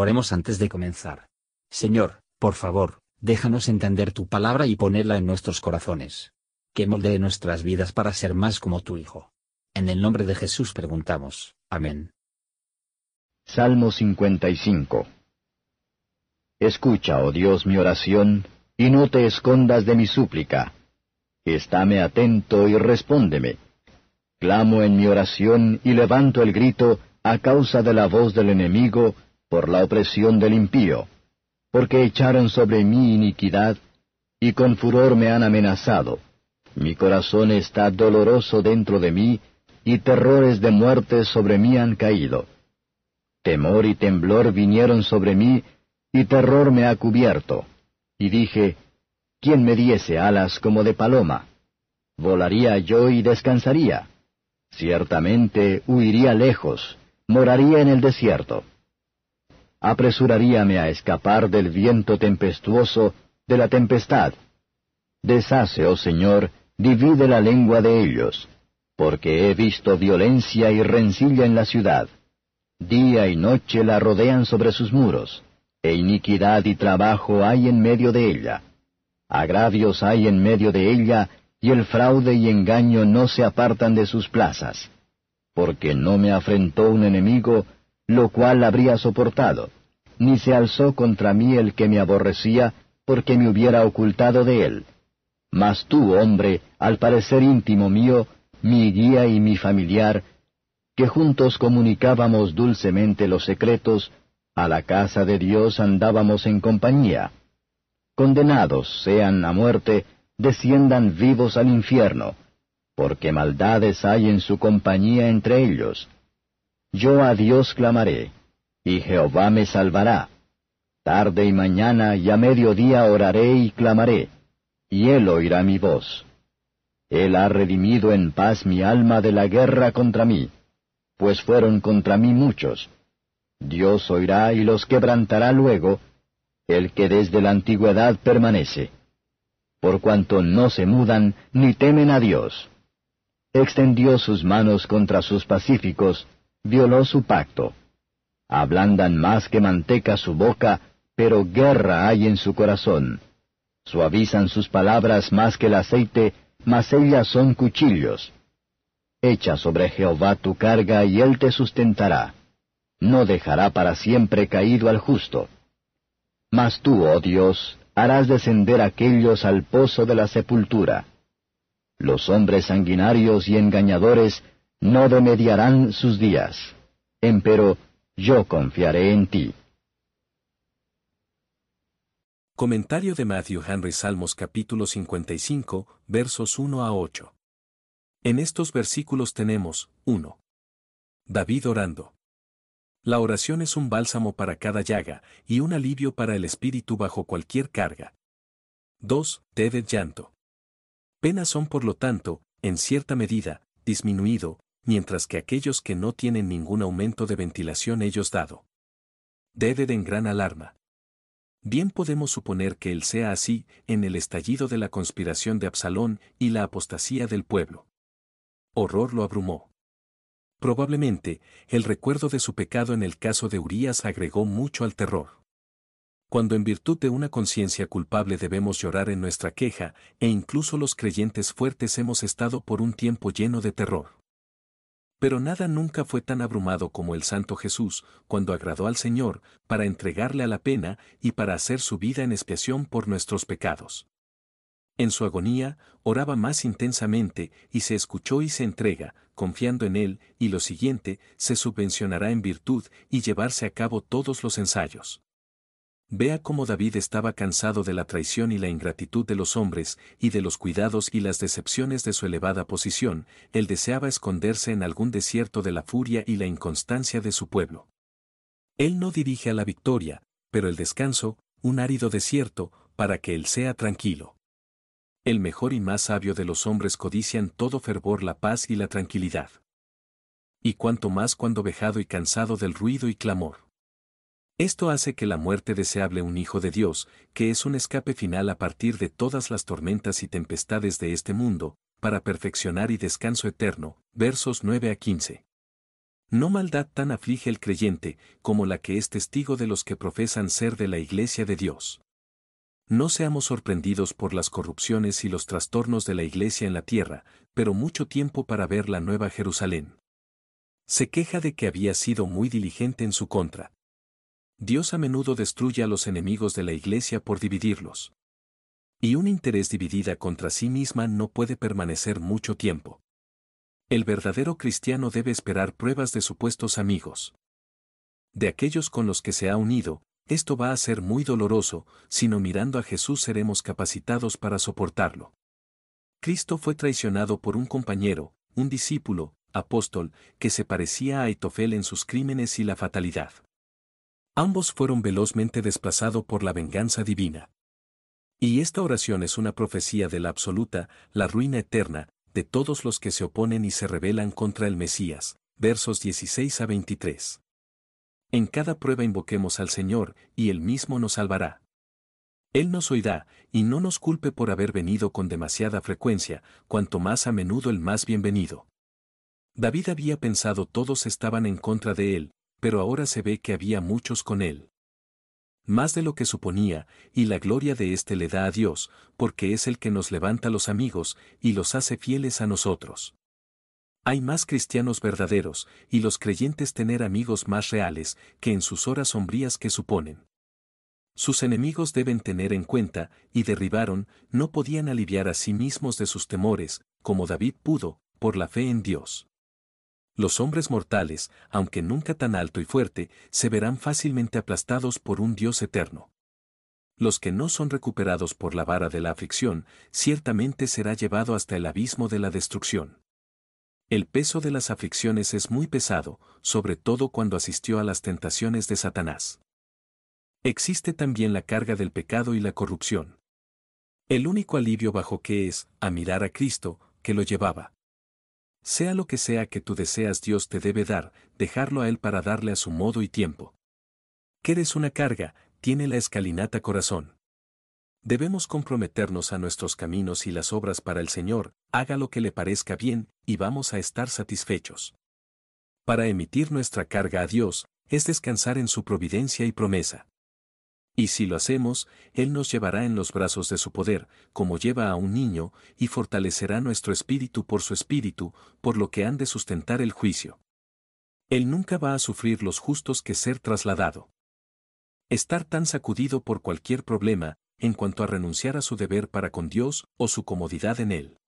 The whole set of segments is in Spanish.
Oremos antes de comenzar. Señor, por favor, déjanos entender tu palabra y ponerla en nuestros corazones. Que moldee nuestras vidas para ser más como tu Hijo. En el nombre de Jesús preguntamos. Amén. Salmo 55 Escucha, oh Dios, mi oración, y no te escondas de mi súplica. Estáme atento y respóndeme. Clamo en mi oración y levanto el grito a causa de la voz del enemigo, por la opresión del impío, porque echaron sobre mí iniquidad, y con furor me han amenazado. Mi corazón está doloroso dentro de mí, y terrores de muerte sobre mí han caído. Temor y temblor vinieron sobre mí, y terror me ha cubierto. Y dije, ¿quién me diese alas como de paloma? Volaría yo y descansaría. Ciertamente huiría lejos, moraría en el desierto. Apresuraríame a escapar del viento tempestuoso, de la tempestad. Deshace, oh Señor, divide la lengua de ellos, porque he visto violencia y rencilla en la ciudad. Día y noche la rodean sobre sus muros, e iniquidad y trabajo hay en medio de ella. Agravios hay en medio de ella, y el fraude y engaño no se apartan de sus plazas. Porque no me afrentó un enemigo, lo cual habría soportado, ni se alzó contra mí el que me aborrecía, porque me hubiera ocultado de él. Mas tú, hombre, al parecer íntimo mío, mi guía y mi familiar, que juntos comunicábamos dulcemente los secretos, a la casa de Dios andábamos en compañía. Condenados sean a muerte, desciendan vivos al infierno, porque maldades hay en su compañía entre ellos. Yo a Dios clamaré, y Jehová me salvará. Tarde y mañana y a mediodía oraré y clamaré, y él oirá mi voz. Él ha redimido en paz mi alma de la guerra contra mí pues fueron contra mí muchos. Dios oirá y los quebrantará luego, el que desde la antigüedad permanece. Por cuanto no se mudan ni temen a Dios. Extendió sus manos contra sus pacíficos, violó su pacto. Ablandan más que manteca su boca, pero guerra hay en su corazón. Suavizan sus palabras más que el aceite, mas ellas son cuchillos. Echa sobre Jehová tu carga y él te sustentará. No dejará para siempre caído al justo. Mas tú, oh Dios, harás descender aquellos al pozo de la sepultura. Los hombres sanguinarios y engañadores no demediarán sus días. Empero yo confiaré en ti. Comentario de Matthew Henry Salmos capítulo 55, versos 1 a 8. En estos versículos tenemos, 1. David orando. La oración es un bálsamo para cada llaga y un alivio para el espíritu bajo cualquier carga. 2. David llanto. Penas son por lo tanto, en cierta medida, disminuido, mientras que aquellos que no tienen ningún aumento de ventilación ellos dado. David en gran alarma. Bien podemos suponer que él sea así en el estallido de la conspiración de Absalón y la apostasía del pueblo horror lo abrumó. Probablemente, el recuerdo de su pecado en el caso de Urías agregó mucho al terror. Cuando en virtud de una conciencia culpable debemos llorar en nuestra queja, e incluso los creyentes fuertes hemos estado por un tiempo lleno de terror. Pero nada nunca fue tan abrumado como el Santo Jesús, cuando agradó al Señor, para entregarle a la pena y para hacer su vida en expiación por nuestros pecados. En su agonía, oraba más intensamente y se escuchó y se entrega, confiando en él, y lo siguiente, se subvencionará en virtud y llevarse a cabo todos los ensayos. Vea cómo David estaba cansado de la traición y la ingratitud de los hombres, y de los cuidados y las decepciones de su elevada posición, él deseaba esconderse en algún desierto de la furia y la inconstancia de su pueblo. Él no dirige a la victoria, pero el descanso, un árido desierto, para que él sea tranquilo. El mejor y más sabio de los hombres codician todo fervor la paz y la tranquilidad. Y cuanto más cuando vejado y cansado del ruido y clamor. Esto hace que la muerte deseable un Hijo de Dios, que es un escape final a partir de todas las tormentas y tempestades de este mundo, para perfeccionar y descanso eterno, versos 9 a 15. No maldad tan aflige el creyente como la que es testigo de los que profesan ser de la Iglesia de Dios. No seamos sorprendidos por las corrupciones y los trastornos de la Iglesia en la tierra, pero mucho tiempo para ver la Nueva Jerusalén. Se queja de que había sido muy diligente en su contra. Dios a menudo destruye a los enemigos de la Iglesia por dividirlos. Y un interés dividida contra sí misma no puede permanecer mucho tiempo. El verdadero cristiano debe esperar pruebas de supuestos amigos. De aquellos con los que se ha unido, esto va a ser muy doloroso, sino mirando a Jesús seremos capacitados para soportarlo. Cristo fue traicionado por un compañero, un discípulo, apóstol, que se parecía a Aitofel en sus crímenes y la fatalidad. Ambos fueron velozmente desplazados por la venganza divina. Y esta oración es una profecía de la absoluta, la ruina eterna, de todos los que se oponen y se rebelan contra el Mesías. Versos 16 a 23. En cada prueba invoquemos al Señor, y Él mismo nos salvará. Él nos oirá, y no nos culpe por haber venido con demasiada frecuencia, cuanto más a menudo el más bienvenido. David había pensado todos estaban en contra de él, pero ahora se ve que había muchos con él. Más de lo que suponía, y la gloria de éste le da a Dios, porque es el que nos levanta los amigos y los hace fieles a nosotros. Hay más cristianos verdaderos, y los creyentes tener amigos más reales, que en sus horas sombrías que suponen. Sus enemigos deben tener en cuenta, y derribaron, no podían aliviar a sí mismos de sus temores, como David pudo, por la fe en Dios. Los hombres mortales, aunque nunca tan alto y fuerte, se verán fácilmente aplastados por un Dios eterno. Los que no son recuperados por la vara de la aflicción, ciertamente será llevado hasta el abismo de la destrucción. El peso de las aflicciones es muy pesado, sobre todo cuando asistió a las tentaciones de Satanás. Existe también la carga del pecado y la corrupción. El único alivio bajo que es, a mirar a Cristo, que lo llevaba. Sea lo que sea que tú deseas Dios te debe dar, dejarlo a Él para darle a su modo y tiempo. Que eres una carga, tiene la escalinata corazón. Debemos comprometernos a nuestros caminos y las obras para el Señor, haga lo que le parezca bien, y vamos a estar satisfechos. Para emitir nuestra carga a Dios, es descansar en su providencia y promesa. Y si lo hacemos, Él nos llevará en los brazos de su poder, como lleva a un niño, y fortalecerá nuestro espíritu por su espíritu, por lo que han de sustentar el juicio. Él nunca va a sufrir los justos que ser trasladado. Estar tan sacudido por cualquier problema, en cuanto a renunciar a su deber para con Dios o su comodidad en Él.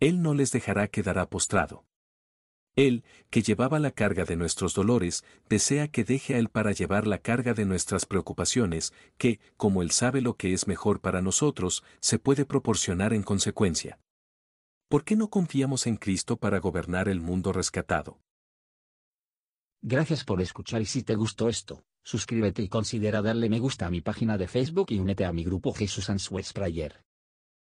Él no les dejará quedará postrado. Él, que llevaba la carga de nuestros dolores, desea que deje a Él para llevar la carga de nuestras preocupaciones, que, como Él sabe lo que es mejor para nosotros, se puede proporcionar en consecuencia. ¿Por qué no confiamos en Cristo para gobernar el mundo rescatado? Gracias por escuchar y si te gustó esto, suscríbete y considera darle me gusta a mi página de Facebook y únete a mi grupo Jesús Answers Prayer.